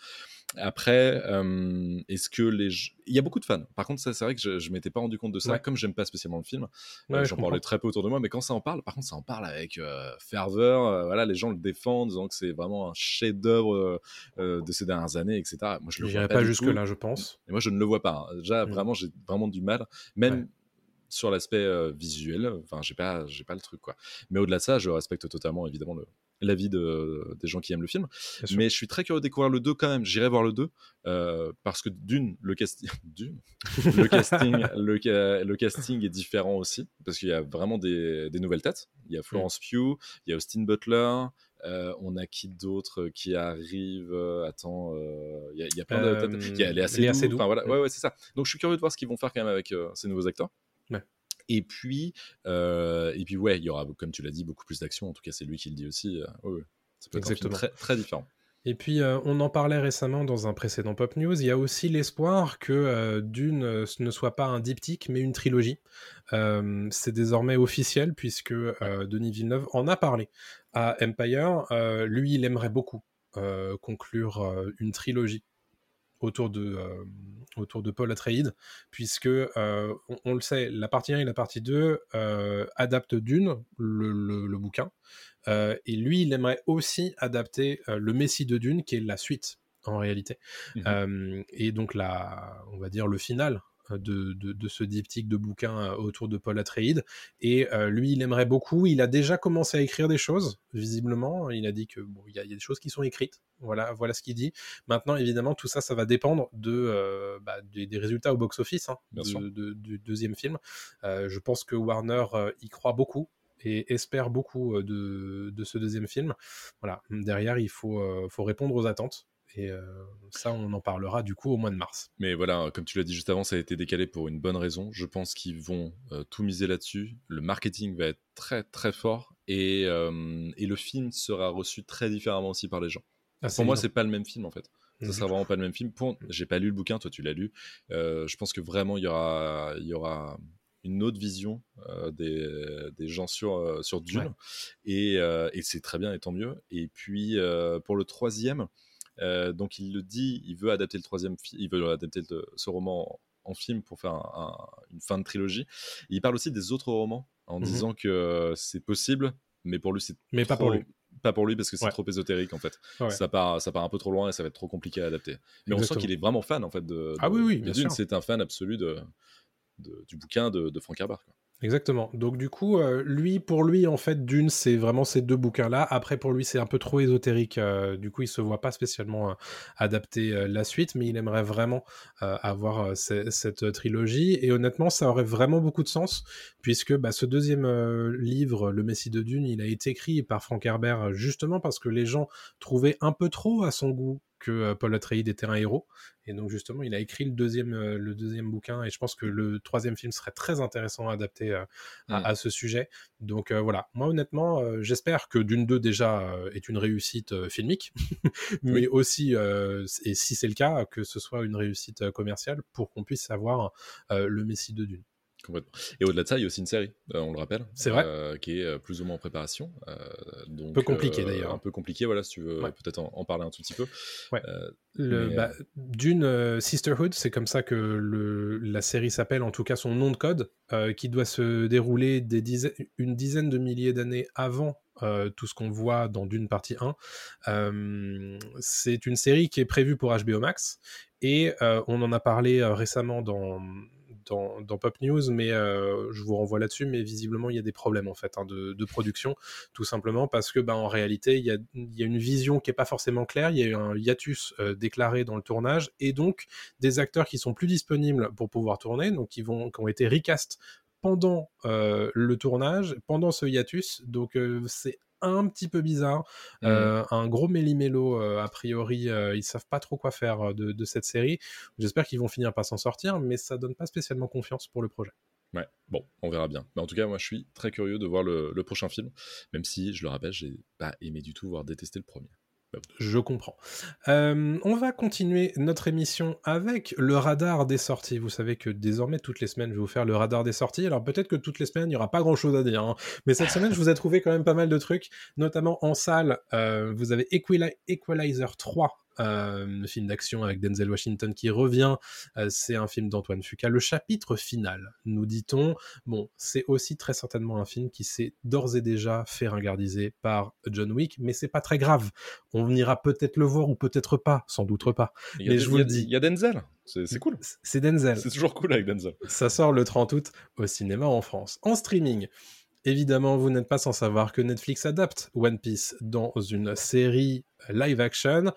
Après, euh, est-ce que les. Il y a beaucoup de fans. Par contre, c'est vrai que je ne m'étais pas rendu compte de ça, comme j'aime pas spécialement le film. J'en parlais très peu autour de moi, mais quand ça en parle, par contre, ça en parle avec ferveur. voilà, les gens le défendent, disant que c'est vraiment un chef-d'œuvre de ces dernières années, etc. Moi, je le pas, jusque-là, je pense. Et moi, je ne le vois pas. Hein. Mmh. vraiment, j'ai vraiment du mal, même sur l'aspect euh, visuel. Enfin, j'ai pas, j'ai pas le truc, quoi. Mais au-delà de ça, je respecte totalement, évidemment, le, l'avis de, des gens qui aiment le film. Mais je suis très curieux de découvrir le 2 quand même. J'irai voir le 2 euh, parce que d'une, le, casting le, casting, le, casting est différent aussi parce qu'il y a vraiment des, des nouvelles têtes. Il y a Florence mmh. Pugh, il y a Austin Butler, euh, on a qui d'autre qui arrive Attends, il y, a plein de têtes. Il y a assez assez Enfin, voilà. Ouais, ouais, c'est ça. Donc je suis curieux de voir ce qu'ils vont faire quand même avec ces nouveaux acteurs. Et puis, et puis ouais, il y aura, comme tu l'as dit, beaucoup plus d'action. En tout cas, c'est lui qui le dit aussi. Ouais, ça peut être très, très différent. Et puis, on en parlait récemment dans un précédent Pop News. Il y a aussi l'espoir que Dune ne soit pas un diptyque, mais une trilogie. c'est désormais officiel puisque Denis Villeneuve en a parlé à Empire. lui, il aimerait beaucoup conclure une trilogie autour de, autour de Paul Atreides, puisque on, le sait, la partie 1 et la partie 2 adaptent Dune, le bouquin, euh, et lui, il aimerait aussi adapter euh, le Messie de Dune, qui est la suite en réalité. Mmh euh, et donc, la, on va dire le final de, de, ce diptyque de bouquins autour de Paul Atreides. Et lui, il aimerait beaucoup. Il a déjà commencé à écrire des choses, visiblement. Il a dit que bon, il y, a des choses qui sont écrites. Voilà, voilà ce qu'il dit. Maintenant, évidemment, tout ça, ça va dépendre de, bah, des, résultats au box-office hein, du deuxième film. je pense que Warner y croit beaucoup et espère beaucoup de, ce deuxième film. Voilà, derrière, il faut, faut répondre aux attentes. Et ça, on en parlera du coup au mois de mars. Mais voilà, comme tu l'as dit juste avant, ça a été décalé pour une bonne raison. Je pense qu'ils vont tout miser là-dessus. Le marketing va être très très fort et, et, le film sera reçu très différemment aussi par les gens. Ah, pour moi, c'est pas le même film en fait. Ça mmh. sera vraiment pas le même film. Pour... J'ai pas lu le bouquin, toi tu l'as lu. je pense que vraiment il y aura, il y aura une autre vision euh, des, des, gens sur, euh, sur Dune. Et, euh, et c'est très bien et tant mieux. Et puis pour le troisième, donc il le dit, il veut adapter le troisième, il veut adapter ce roman en, film pour faire une fin de trilogie. il parle aussi des autres romans en mmh disant que c'est possible, mais pour lui c'est mais pas pour lui pas pour lui parce que c'est trop ésotérique en fait. Ça, part, ça part un peu trop loin et ça va être trop compliqué à adapter. Mais on sent qu'il est vraiment fan en fait de. ah oui, oui, Dune. C'est un fan absolu de, du bouquin de, de Frank Herbert. Exactement. Donc du coup, euh, lui, pour lui, en fait, Dune, c'est vraiment ces deux bouquins-là. Après, pour lui, c'est un peu trop ésotérique. Euh, du coup, il se voit pas spécialement euh, adapter la suite, mais il aimerait vraiment avoir cette trilogie. Et honnêtement, ça aurait vraiment beaucoup de sens, puisque bah, ce deuxième livre, Le Messie de Dune, il a été écrit par Frank Herbert justement parce que les gens trouvaient un peu trop à son goût que Paul Atreides était un héros. Et donc justement, il a écrit le deuxième, le deuxième bouquin, et je pense que le troisième film serait très intéressant à adapter à, mmh. ce sujet. Donc voilà, moi honnêtement, j'espère que Dune 2 déjà est une réussite filmique, mais aussi, et si c'est le cas, que ce soit une réussite commerciale pour qu'on puisse avoir le Messie de Dune. Et au-delà de ça, il y a aussi une série, euh, on le rappelle. C'est vrai. Euh, qui est euh, plus ou moins en préparation. donc, un peu compliqué d'ailleurs. Un peu compliqué, voilà, si tu veux peut-être en, parler un tout petit peu. Ouais. Le, bah, D'une Sisterhood, c'est comme ça que le, la série s'appelle, en tout cas son nom de code, qui doit se dérouler des dizaines, une dizaine de milliers d'années avant tout ce qu'on voit dans Dune partie 1. c'est une série qui est prévue pour HBO Max et on en a parlé récemment dans dans, Pop News, mais je vous renvoie là-dessus. Mais visiblement, il y a des problèmes en fait hein, de, production, tout simplement parce que, ben, en réalité, il y a, une vision qui est pas forcément claire. Il y a eu un hiatus déclaré dans le tournage et donc des acteurs qui sont plus disponibles pour pouvoir tourner, donc qui vont, qui ont été recast pendant le tournage, pendant ce hiatus. Donc c'est un petit peu bizarre. Mmh. Euh, un gros méli-mélo, euh, a priori, euh, ils savent pas trop quoi faire de, cette série. J'espère qu'ils vont finir par s'en sortir, mais ça donne pas spécialement confiance pour le projet. Ouais, bon, on verra bien. Mais en tout cas, moi, je suis très curieux de voir le, le prochain film, même si, je le rappelle, j'ai pas aimé du tout, voire détesté le premier. Je comprends. Euh, on va continuer notre émission avec le radar des sorties. Vous savez que désormais, toutes les semaines, je vais vous faire le radar des sorties. Alors peut-être que toutes les semaines, il n'y aura pas grand-chose à dire. Hein. Mais cette semaine, je vous ai trouvé quand même pas mal de trucs, notamment en salle. Euh, vous avez Equalizer 3 euh, film d'action avec Denzel Washington qui revient. Euh, c'est un film d'Antoine Fuqua. Le chapitre final, nous dit-on. Bon, c'est aussi très certainement un film qui s'est d'ores et déjà fait ringardiser par John Wick, mais c'est pas très grave. On ira peut-être le voir ou peut-être pas, sans doute pas. Mais je vous le dis. Il y a Denzel. C'est cool. C'est Denzel. C'est toujours cool avec Denzel. Ça sort le 30 août au cinéma en France. En streaming. Évidemment, vous n'êtes pas sans savoir que Netflix adapte One Piece dans une série live action.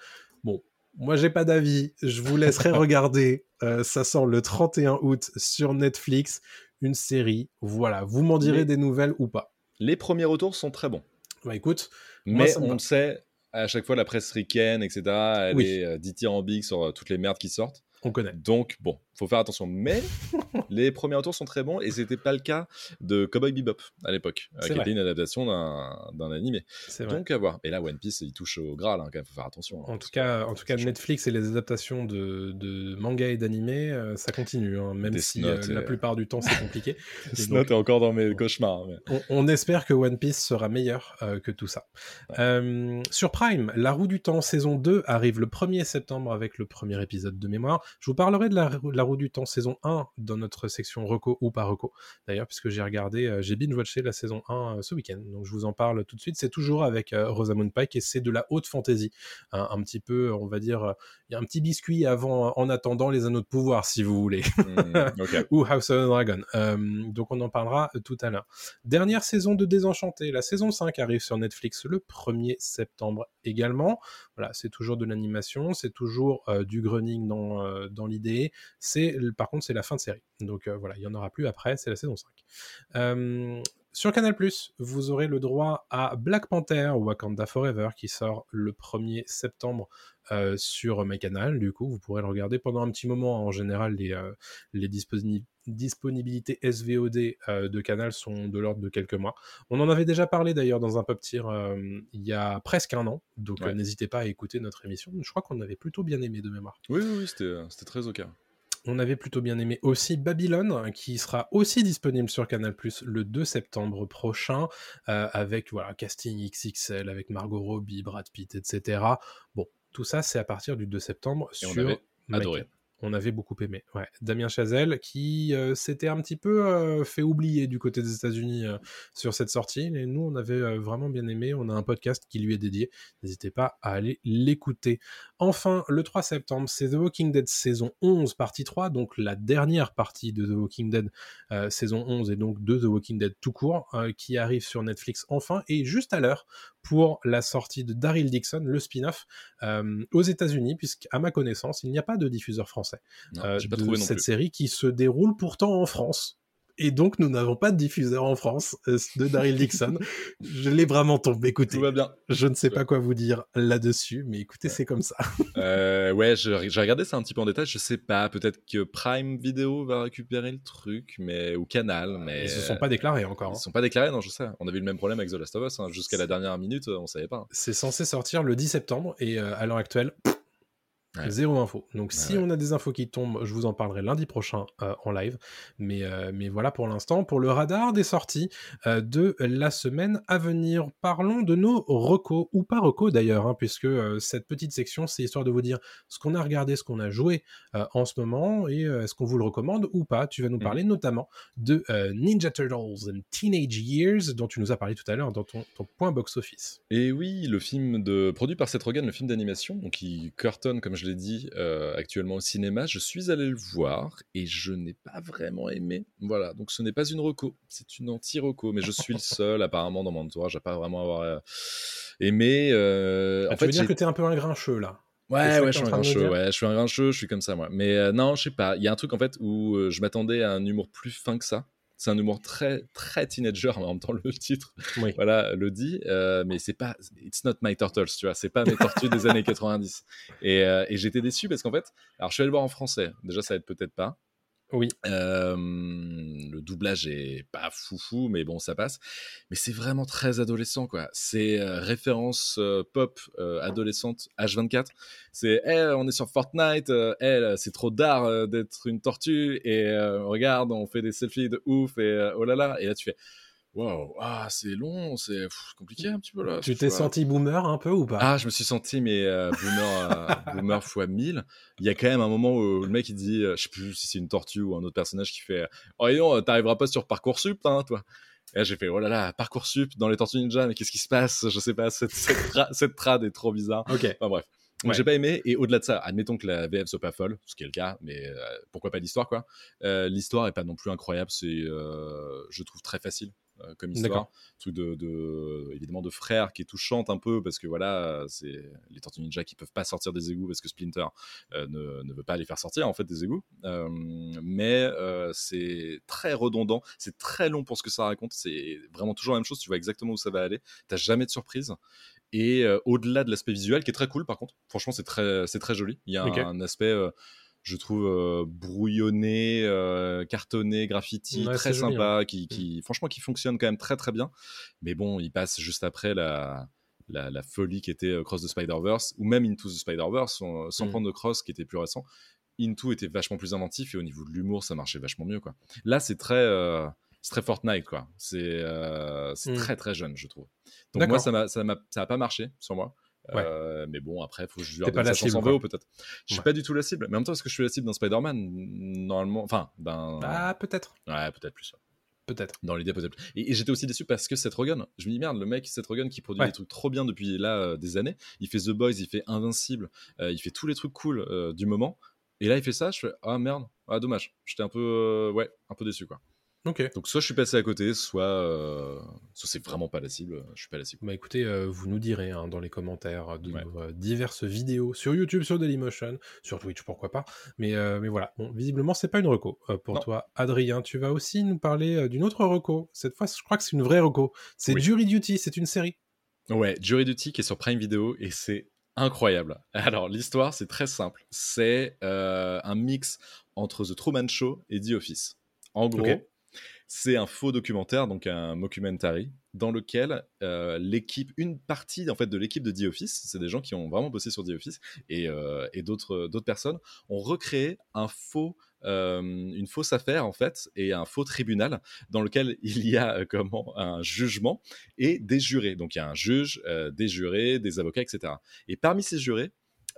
Bon, moi j'ai pas d'avis, je vous laisserai regarder. Euh, ça sort le 31 août sur Netflix, une série. Voilà, vous m'en direz des nouvelles ou pas. Les premiers retours sont très bons. Bah écoute, mais on le sait, à chaque fois la presse ricaine, etc., elle est euh, dithyrambique sur euh, toutes les merdes qui sortent. On connaît. Donc bon, faut faire attention. Mais les premiers retours sont très bons et c'était pas le cas de Cowboy Bebop à l'époque, euh, qui était une adaptation d'un animé. Donc à voir. Et là, One Piece, il touche au Graal, hein, quand même, faut faire attention. Hein. En tout cas, en tout cas, Netflix et les adaptations de, de manga et d'animé, euh, ça continue, hein, même si euh, la plupart du temps c'est compliqué. Snot est encore dans mes cauchemars. On, espère que One Piece sera meilleur que tout ça. sur Prime, La Roue du Temps saison 2 arrive le 1er septembre avec le premier épisode de mémoire. Je vous parlerai de la, la Roue du Temps saison 1 dans notre section reco ou pas reco. D'ailleurs, puisque j'ai regardé, euh, j'ai binge-watché la saison 1 euh, ce week-end. Donc je vous en parle tout de suite. C'est toujours avec euh, Rosamund Pike et c'est de la haute fantasy. un petit peu, on va dire, il y a un petit biscuit avant, en attendant les anneaux de pouvoir, si vous voulez. Mmh, ou House of the Dragon. donc on en parlera tout à l'heure. Dernière saison de Désenchanté. La saison 5 arrive sur Netflix le 1er septembre également. Voilà, c'est toujours de l'animation, c'est toujours du grunning dans, dans l'idée. C'est par contre, c'est la fin de série. Donc euh, voilà, il n'y en aura plus après, c'est la saison 5. Euh, sur Canal+, vous aurez le droit à Black Panther Wakanda Forever qui sort le 1er septembre euh, sur MyCanal. Du coup, vous pourrez le regarder pendant un petit moment. En général, les, les disponibilités SVOD de Canal sont de l'ordre de quelques mois. On en avait déjà parlé d'ailleurs dans un pop tir il y a presque un an. Donc n'hésitez pas à écouter notre émission. Je crois qu'on avait plutôt bien aimé de mémoire. Oui, oui, oui c'était très ok on avait plutôt bien aimé aussi Babylone, qui sera aussi disponible sur Canal le 2 septembre prochain, euh, avec voilà casting XXL, avec Margot Robbie, Brad Pitt, etc. Bon, tout ça c'est à partir du 2 septembre sur adoré on avait beaucoup aimé. Damien Chazelle qui euh, s'était un petit peu euh, fait oublier du côté des États-Unis euh, sur cette sortie. Et nous, on avait vraiment bien aimé. On a un podcast qui lui est dédié. N'hésitez pas à aller l'écouter. Enfin, le 3 septembre, c'est The Walking Dead saison 11, partie 3. Donc la dernière partie de The Walking Dead saison 11 et donc de The Walking Dead tout court qui arrive sur Netflix enfin. Et juste à l'heure pour la sortie de Daryl Dixon, le spin-off aux États-Unis, puisqu'à ma connaissance, il n'y a pas de diffuseur français euh, de cette série qui se déroule pourtant en France. Et donc, nous n'avons pas de diffuseur en France euh, de Daryl Dixon. je l'ai vraiment tombé. Écoutez, Tout va bien. je ne sais pas quoi vous dire là-dessus, mais écoutez, c'est comme ça. euh, ouais, j'ai regardé ça un petit peu en détail. Je sais pas, peut-être que Prime Video va récupérer le truc, mais ou Canal, mais ils se sont pas déclarés encore. Ils se sont pas déclarés, non, je sais. On avait eu le même problème avec The Last of Us. Hein. Jusqu'à la dernière minute, on savait pas. C'est censé sortir le 10 septembre et euh, à l'heure actuelle, Zéro info. Donc si on a des infos qui tombent, je vous en parlerai lundi prochain euh, en live. Mais, euh, mais voilà pour l'instant, pour le radar des sorties euh, de la semaine à venir. Parlons de nos recos, ou pas recos d'ailleurs, hein, puisque cette petite section, c'est histoire de vous dire ce qu'on a regardé, ce qu'on a joué en ce moment, et est-ce qu'on vous le recommande ou pas. Tu vas nous mmh. parler notamment de Ninja Turtles and Teenage Years, dont tu nous as parlé tout à l'heure dans ton, point box-office. Et oui, le film de, produit par Seth Rogen, le film d'animation, qui cartonne, comme je je l'ai dit, euh, actuellement au cinéma. Je suis allé le voir et je n'ai pas vraiment aimé. Voilà, donc ce n'est pas une reco, c'est une anti-reco, mais je suis le seul apparemment dans mon entourage à pas vraiment avoir euh, aimé. euh, Ah, en tu veux fait, dire que t'es un peu un grincheux là? Ouais, ouais, je suis un grincheux, ouais, je suis un grincheux, je suis comme ça, moi. Mais euh, non, je sais pas, il y a un truc en fait où euh, je m'attendais à un humour plus fin que ça. C'est un humour très, très teenager, mais en même temps, le titre, Oui. voilà, le dit, euh, mais c'est pas, it's not my turtles, tu vois, c'est pas mes tortues des années 90. Et, euh, et j'étais déçu parce qu'en fait, alors je suis allé le voir en français, déjà ça aide peut-être pas. Oui. Le doublage est pas foufou, mais bon, ça passe. Mais c'est vraiment très adolescent, quoi. C'est euh, référence pop adolescente H24. C'est, Eh, on est sur Fortnite, euh, eh, c'est trop d'art d'être une tortue, et regarde, on fait des selfies de ouf, et oh là là. Et là, tu fais, wow, ah, c'est long, c'est compliqué un petit peu là. Tu t'es senti boomer un peu ou pas? Ah, je me suis senti, mais euh, boomer, euh, boomer fois 1000. Il y a quand même un moment où le mec il dit, euh, je sais plus si c'est une tortue ou un autre personnage qui fait Oh, et non, t'arriveras pas sur Parcoursup, hein, toi? Et j'ai fait Oh là là, Parcoursup dans les Tortues Ninja, mais qu'est-ce qui se passe? Je sais pas, cette, cette, tra- cette trad est trop bizarre. Ok. Enfin bref. Moi, Ouais. j'ai pas aimé, et au-delà de ça, admettons que la VF soit pas folle, ce qui est le cas, mais euh, pourquoi pas l'histoire, quoi. Euh, l'histoire est pas non plus incroyable, c'est, euh, je trouve, très facile comme histoire. Truc de, de- évidemment, de frère qui est touchante un peu, parce que voilà, c'est les Tortues Ninja qui peuvent pas sortir des égouts parce que Splinter euh, ne, ne veut pas les faire sortir, en fait, des égouts. Euh, mais euh, c'est très redondant, c'est très long pour ce que ça raconte, c'est vraiment toujours la même chose, tu vois exactement où ça va aller, t'as jamais de surprise. Et euh, au-delà de l'aspect visuel, qui est très cool par contre, franchement c'est très, c'est très joli. Il y a un aspect, euh, je trouve, euh, brouillonné, euh, cartonné, graffiti, Ouais, très joli, hein. sympa, qui, franchement qui fonctionne quand même très très bien. Mais bon, il passe juste après la, la, la folie qui était euh, Cross the Spider-Verse, ou même Into the Spider-Verse, sans, sans Mm. prendre de Cross qui était plus récent. Into était vachement plus inventif et au niveau de l'humour, ça marchait vachement mieux. Quoi. Là, c'est très, euh, Fortnite, quoi. C'est Mm. très très jeune, je trouve. Donc moi, ça m'a, ça m'a, ça a pas marché sur moi. Ouais. Euh, mais bon, après, faut que je T'es pas la sa chance cible, en quoi. VO peut-être. Je suis Ouais. pas du tout la cible, mais en même temps, est-ce que je suis la cible d'un Spider-Man Normalement, enfin, d'un. Ah, peut-être. Ouais, peut-être plus. ouais. Peut-être. Dans l'idée, peut-être. Et, et j'étais aussi déçu parce que Seth Rogen, je me dis merde, le mec Seth Rogen qui produit Ouais. des trucs trop bien depuis là euh, des années. Il fait The Boys, il fait Invincible, euh, il fait tous les trucs cool euh, du moment. Et là, il fait ça, je fais ah merde, ah dommage. J'étais un peu, ouais, un peu déçu quoi. Donc soit je suis passé à côté, soit, euh, soit c'est vraiment pas la cible. Je suis pas la cible. Bah écoutez, euh, vous nous direz hein, dans les commentaires de Ouais. nos, euh, diverses vidéos sur YouTube, sur Dailymotion, sur Twitch, pourquoi pas. Mais, euh, mais voilà, bon, visiblement, c'est pas une reco euh, pour Non. toi, Adrien. Tu vas aussi nous parler euh, d'une autre reco. Cette fois, je crois que c'est une vraie reco. C'est Oui. Jury Duty, c'est une série. Ouais, Jury Duty qui est sur Prime Video et c'est incroyable. Alors l'histoire c'est très simple, c'est euh, un mix entre The Truman Show et The Office. En gros. C'est un faux documentaire, donc un mockumentary, dans lequel euh, l'équipe, une partie en fait de l'équipe de The Office, c'est des gens qui ont vraiment bossé sur The Office et, euh, et d'autres personnes ont recréé un faux euh, une fausse affaire en fait et un faux tribunal dans lequel il y a euh, comment un jugement et des jurés. Donc il y a un juge, euh, des jurés, des avocats, etc. Et parmi ces jurés,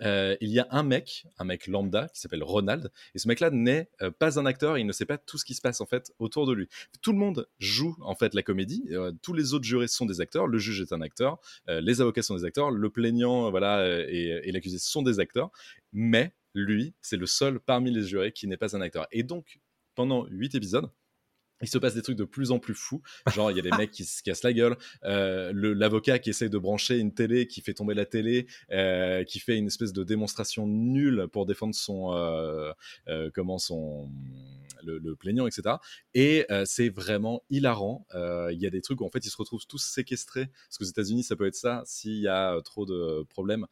euh, il y a un mec, un mec lambda qui s'appelle Ronald, et ce mec-là n'est euh, pas un acteur, il ne sait pas tout ce qui se passe en fait autour de lui. Tout le monde joue en fait la comédie, euh, tous les autres jurés sont des acteurs, le juge est un acteur, les avocats sont des acteurs, le plaignant voilà et, et l'accusé sont des acteurs, mais lui, c'est le seul parmi les jurés qui n'est pas un acteur. Et donc pendant huit épisodes, il se passe des trucs de plus en plus fous. Genre, il y a des mecs qui se cassent la gueule. euh, L'avocat qui essaye de brancher une télé, qui fait tomber la télé, euh, qui fait une espèce de démonstration nulle pour défendre son, euh, comment son, le, le plaignant, etc. Et c'est vraiment hilarant. Il y a des trucs où en fait ils se retrouvent tous séquestrés. Parce qu'aux États-Unis, ça peut être ça. S'il y a trop de problèmes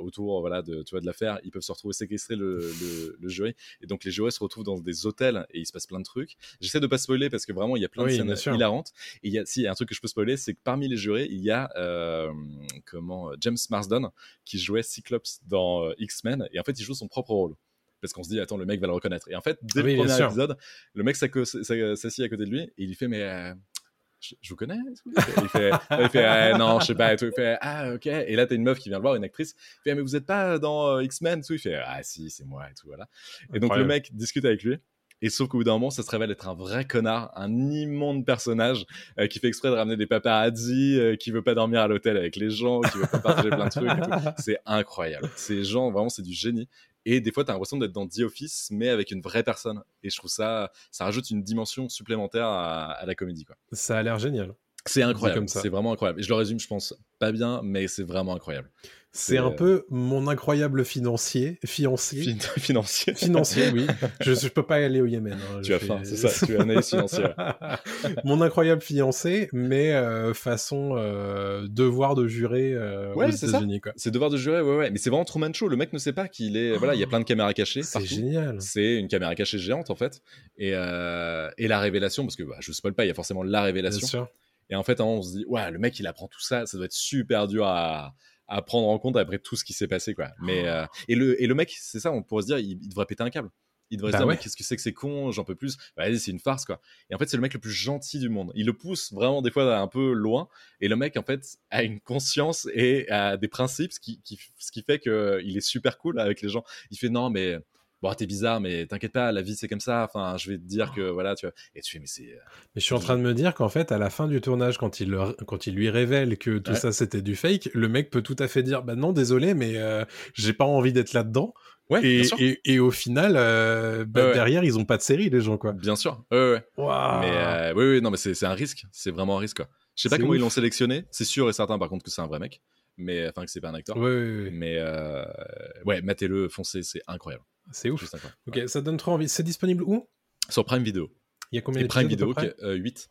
autour, voilà, de, tu vois, de l'affaire, ils peuvent se retrouver séquestrer le, le, le jury. Et donc les jurés se retrouvent dans des hôtels et il se passe plein de trucs. J'essaie de pas spoiler parce que vraiment il y a plein Oui, de bien scènes hilarantes. Et il y a, si, il y a un truc que je peux spoiler, c'est que parmi les jurés, il y a euh, comment James Marsden qui jouait Cyclops dans euh, X-Men et en fait il joue son propre rôle. Parce qu'on se dit, attends, le mec va le reconnaître. Et en fait, dès Oui, le premier épisode, le mec s'assied à côté de lui et il fait, mais euh, je, je vous connais? Il fait, il fait Ah, non, je sais pas. Et tout. Il fait, ah, ok. Et là, t'as une meuf qui vient le voir, une actrice. Il fait, Ah, mais vous êtes pas dans euh, X-Men? Tout. Il fait, ah, si, c'est moi et tout. Voilà. Et donc, le mec discute avec lui. Et sauf qu'au bout d'un moment, ça se révèle être un vrai connard, un immonde personnage euh, qui fait exprès de ramener des paparazzi, euh, qui veut pas dormir à l'hôtel avec les gens, qui veut pas partager plein de trucs. C'est incroyable. Ces gens, vraiment, c'est du génie. Et des fois, tu as l'impression d'être dans The Office, mais avec une vraie personne. Et je trouve ça, ça rajoute une dimension supplémentaire à, à la comédie. Quoi. Ça a l'air génial. C'est incroyable. comme ça. C'est vraiment incroyable. Et je le résume, je pense, pas bien, mais c'est vraiment incroyable. C'est un euh, peu mon incroyable financier, fiancé. Fin- financier. Financier, oui. Je, je peux pas aller au Yémen. hein. Tu as faim, c'est ça. Tu as analyse financière. Mon incroyable fiancé, mais euh, façon euh, devoir de jurer euh, Ouais, aux. États-Unis. C'est devoir de jurer, ouais, ouais. Mais c'est vraiment Truman Show. Le mec ne sait pas qu'il est. Voilà, il y a plein de caméras cachées. C'est génial. C'est une caméra cachée géante en fait. Et, et la révélation, parce que bah, je spoil pas, il y a forcément la Bien révélation. sûr. Et en fait, un on se dit, ouais, le mec il apprend tout ça, ça doit être super dur à, à prendre en compte après tout ce qui s'est passé, quoi. Mais euh, et le et le mec, c'est ça, on pourrait se dire, il, il devrait péter un câble. Il devrait Bah se dire, ouais. qu'est-ce que c'est que c'est con, j'en peux plus. Bah, Vas-y, c'est une farce, quoi. Et en fait, c'est le mec le plus gentil du monde. Il le pousse vraiment des fois un peu loin. Et le mec, en fait, a une conscience et a des principes, ce qui, qui- ce qui fait qu'il est super cool avec les gens. Il fait, non, mais bon, t'es bizarre, mais t'inquiète pas, la vie c'est comme ça. Enfin, je vais te dire que voilà, tu vois. Et tu fais, mais c'est. euh, Mais je suis en train de me dire qu'en fait, à la fin du tournage, quand il, le- quand il lui révèle que tout Ouais. ça c'était du fake, le mec peut tout à fait dire Bah non, désolé, mais euh, j'ai pas envie d'être là-dedans. Ouais, Et, bien sûr. et, et au final, euh, bah, Ouais, derrière, ils ont pas de série, les gens, quoi. Bien sûr. Ouais, ouais. Mais euh, oui, oui, non, mais c'est un risque. C'est vraiment un risque, quoi. Je sais pas comment ils l'ont sélectionné. C'est sûr et certain, par contre, que c'est un vrai mec. Mais enfin, que c'est pas un acteur. Ouais, ouais. Mais euh, ouais, matez-le, foncez, c'est incroyable. C'est ouf. Ok, ça donne trop envie. C'est disponible où? Sur Prime Video. Il y a combien Et Prime Video, qui a, euh, 8.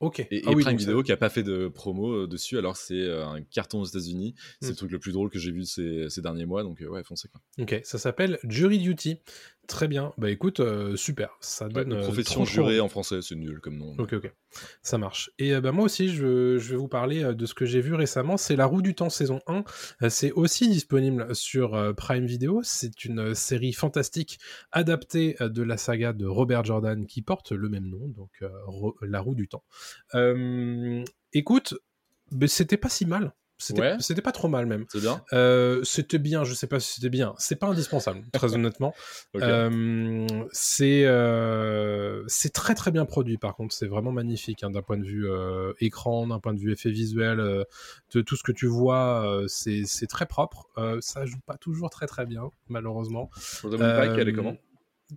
Ok. Et, et Ah oui, Prime ça- Video qui a pas fait de promo euh, dessus, alors c'est euh, un carton aux États-Unis. C'est Hmm. le truc le plus drôle que j'ai vu ces, ces derniers mois, donc ouais, foncez quoi. Ok, ça s'appelle Jury Duty. Très bien. Bah écoute, euh, super. Ça donne. euh, profession jurée en français, c'est nul comme nom. Ok, ok. Ça marche. Et euh, bah, moi aussi, je, je vais vous parler de ce que j'ai vu récemment. C'est La Roue du Temps saison 1. Euh, C'est aussi disponible sur Prime Video. C'est une série fantastique adaptée de la saga de Robert Jordan qui porte le même nom, donc La Roue du Temps. Écoute, bah, c'était pas si mal. C'était Ouais. c'était pas trop mal même. C'est bien Euh, c'était bien, je sais pas si c'était bien. C'est pas indispensable, très honnêtement. Euh, c'est euh, c'est très très bien produit par contre, c'est vraiment magnifique hein, d'un point de vue euh, écran, d'un point de vue effet visuel, de tout ce que tu vois, c'est très propre. Ça joue pas toujours très très bien, malheureusement. Rosamund Pike, elle est comment?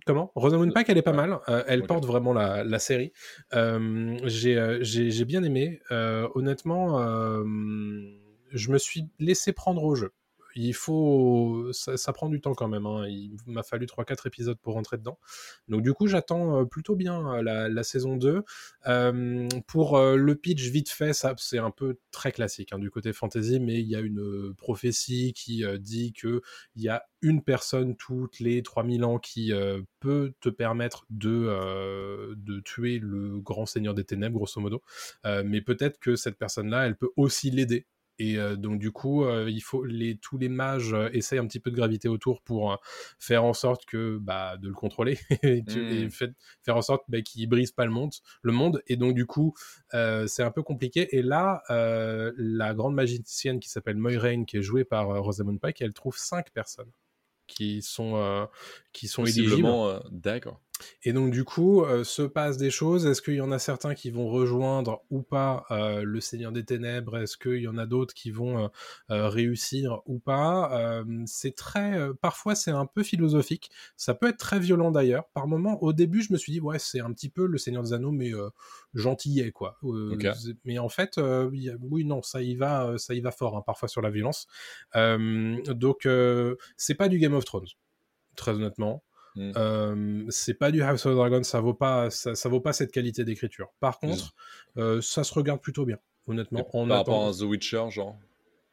Comment? Rosamund Pike, elle est pas mal. Euh, elle porte vraiment la, la série. Euh, J'ai j'ai bien aimé. Euh, honnêtement, je me suis laissé prendre au jeu. Il faut, ça, prend du temps quand même. hein. Il m'a fallu 3-4 épisodes pour rentrer dedans. Donc du coup, j'attends euh, plutôt bien euh, la, saison 2. Euh, pour le pitch vite fait, c'est un peu très classique hein, du côté fantasy, mais il y a une prophétie qui dit que il y a une personne toutes les 3000 ans qui peut te permettre de, tuer le grand seigneur des ténèbres, grosso modo. Mais peut-être que cette personne-là, elle peut aussi l'aider. Et euh, donc du coup, euh, il faut les tous les mages euh, essayent un petit peu de graviter autour pour faire en sorte que bah de le contrôler et, tu- Mm. et fait- faire en sorte bah, qu'il brise pas le monde, le monde. Et donc du coup, c'est un peu compliqué. Et là, la grande magicienne qui s'appelle Moiraine, qui est jouée par Rosamund Pike, elle trouve cinq personnes qui sont qui sont éligibles. D'accord. Et donc du coup, euh, se passent des choses. Est-ce qu'il y en a certains qui vont rejoindre ou pas euh, le Seigneur des Ténèbres? Est-ce qu'il y en a d'autres qui vont euh, réussir ou pas? C'est très, parfois c'est un peu philosophique. Ça peut être très violent d'ailleurs. Par moments, au début, je me suis dit ouais, c'est un petit peu le Seigneur des Anneaux, mais gentillet quoi. Mais en fait, il y a- oui non, ça y va, ça y va fort hein, parfois sur la violence. Donc c'est pas du Game of Thrones, très honnêtement. Mm. Euh, c'est pas du House of Dragon, ça vaut pas, ça, ça vaut pas cette qualité d'écriture. Par contre, euh, ça se regarde plutôt bien, honnêtement. Et On par attend- rapport à The Witcher, genre.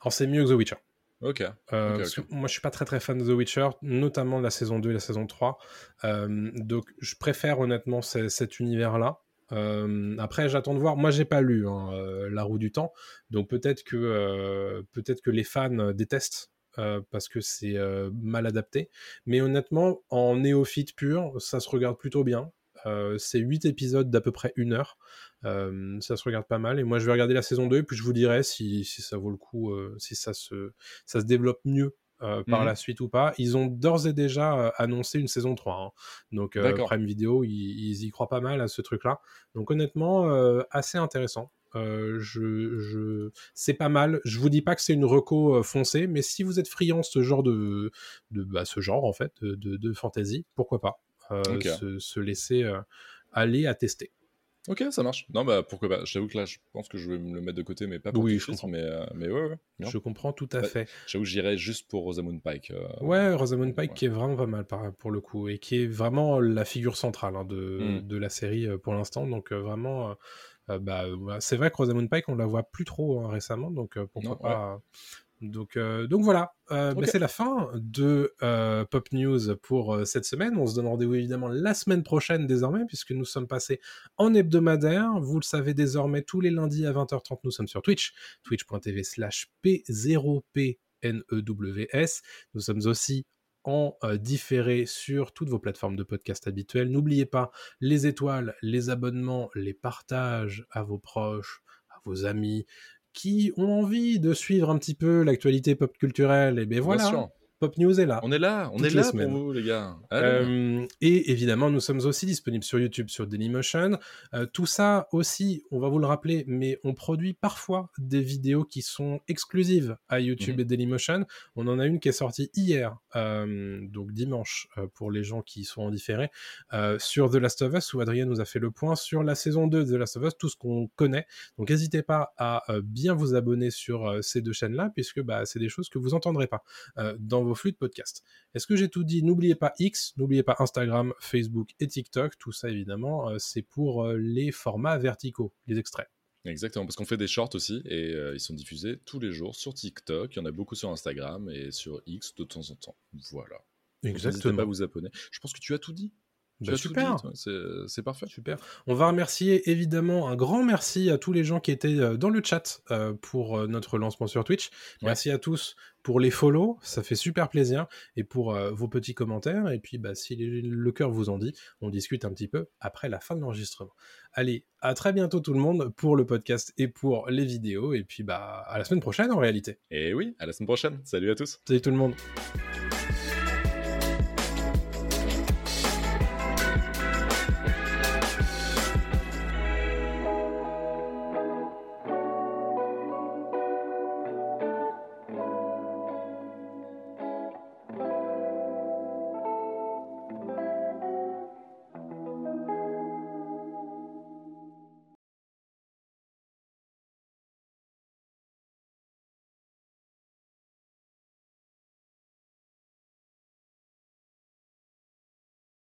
Alors, c'est mieux que The Witcher. Ok. Euh, Ok, parce ok. que moi, je suis pas très très fan de The Witcher, notamment la saison 2 et la saison 3. Euh, donc, je préfère honnêtement ce- cet univers-là. Euh, après, j'attends de voir. Moi, j'ai pas lu hein, euh, La Roue du Temps, donc peut-être que euh, peut-être que les fans détestent euh, parce que c'est euh, mal adapté. Mais honnêtement, en néophyte pur, ça se regarde plutôt bien. Euh, c'est 8 épisodes d'à peu près une heure. Ça se regarde pas mal. Et moi, je vais regarder la saison 2 et puis je vous dirai si, si ça vaut le coup, si ça se, ça se développe mieux euh, par Mhm. la suite ou pas. Ils ont d'ores et déjà euh, annoncé une saison 3. hein. Donc euh. Prime Video, ils, ils y croient pas mal à ce truc-là. Donc honnêtement, assez intéressant. Euh, je, je... C'est pas mal. Je vous dis pas que c'est une reco euh, foncée, mais si vous êtes friand ce genre de, de bah, ce genre en fait de, de, de fantasy, pourquoi pas euh, se, se laisser aller à tester. Ok, ça marche. Non, bah pourquoi pas. J'avoue que là, je pense que je vais me le mettre de côté, mais pas pour Oui, je comprends. mais, euh, mais ouais, ouais. bien. Je comprends tout à Ouais. fait. J'avoue que j'irais juste pour Rosamund Pike. euh, Ouais, Rosamund Pike ouais. qui est vraiment pas mal pour le coup et qui est vraiment la figure centrale hein, de, Mm. de la série pour l'instant. Donc euh, vraiment, bah, ouais, c'est vrai que Rosamund Pike on la voit plus trop hein, récemment, donc euh, pourquoi Non, pas. Donc, euh, donc voilà, Euh, bah, c'est la fin de euh, Pop News pour euh, cette semaine. On se donne rendez-vous évidemment la semaine prochaine désormais, puisque nous sommes passés en hebdomadaire. Vous le savez désormais, tous les lundis à 20h30, nous sommes sur Twitch, twitch.tv slash P0PNEWS. Nous sommes aussi en euh, différé sur toutes vos plateformes de podcast habituelles. N'oubliez pas les étoiles, les abonnements, les partages à vos proches, à vos amis qui ont envie de suivre un petit peu l'actualité pop culturelle. Et bien bien voilà. Pop News est là. On est là, on est là semaines. pour vous, les gars. Allez. Euh, et évidemment, nous sommes aussi disponibles sur YouTube, sur Dailymotion. Euh, tout ça aussi, on va vous le rappeler, mais on produit parfois des vidéos qui sont exclusives à YouTube Mhm. et Dailymotion. On en a une qui est sortie hier, euh, donc dimanche, euh, pour les gens qui sont en différé, sur The Last of Us, où Adrien nous a fait le point sur la saison 2 de The Last of Us, tout ce qu'on connaît. Donc n'hésitez pas à bien vous abonner sur ces deux chaînes-là, puisque bah, c'est des choses que vous entendrez pas dans vos flux de podcast. Est-ce que j'ai tout dit? N'oubliez pas X, n'oubliez pas Instagram, Facebook et TikTok. Tout ça, évidemment, euh, c'est pour euh, les formats verticaux, les extraits. Exactement, parce qu'on fait des shorts aussi, et euh, ils sont diffusés tous les jours sur TikTok. Il y en a beaucoup sur Instagram et sur X de temps en temps. Voilà. Donc, N'hésitez pas à vous abonner. Je pense que tu as tout dit. Bah, super. C'est- parfait. Super. On va remercier évidemment un grand merci à tous les gens qui étaient euh, dans le chat euh, pour euh, notre lancement sur Twitch. Ouais. Merci à tous pour les follow, ça fait super plaisir, et pour euh, vos petits commentaires. Et puis, bah, si les- le cœur vous en dit, on discute un petit peu après la fin de l'enregistrement. Allez, à très bientôt tout le monde pour le podcast et pour les vidéos. Et puis, bah, à la semaine prochaine en réalité. Et oui, à la semaine prochaine. Salut à tous. Salut tout le monde.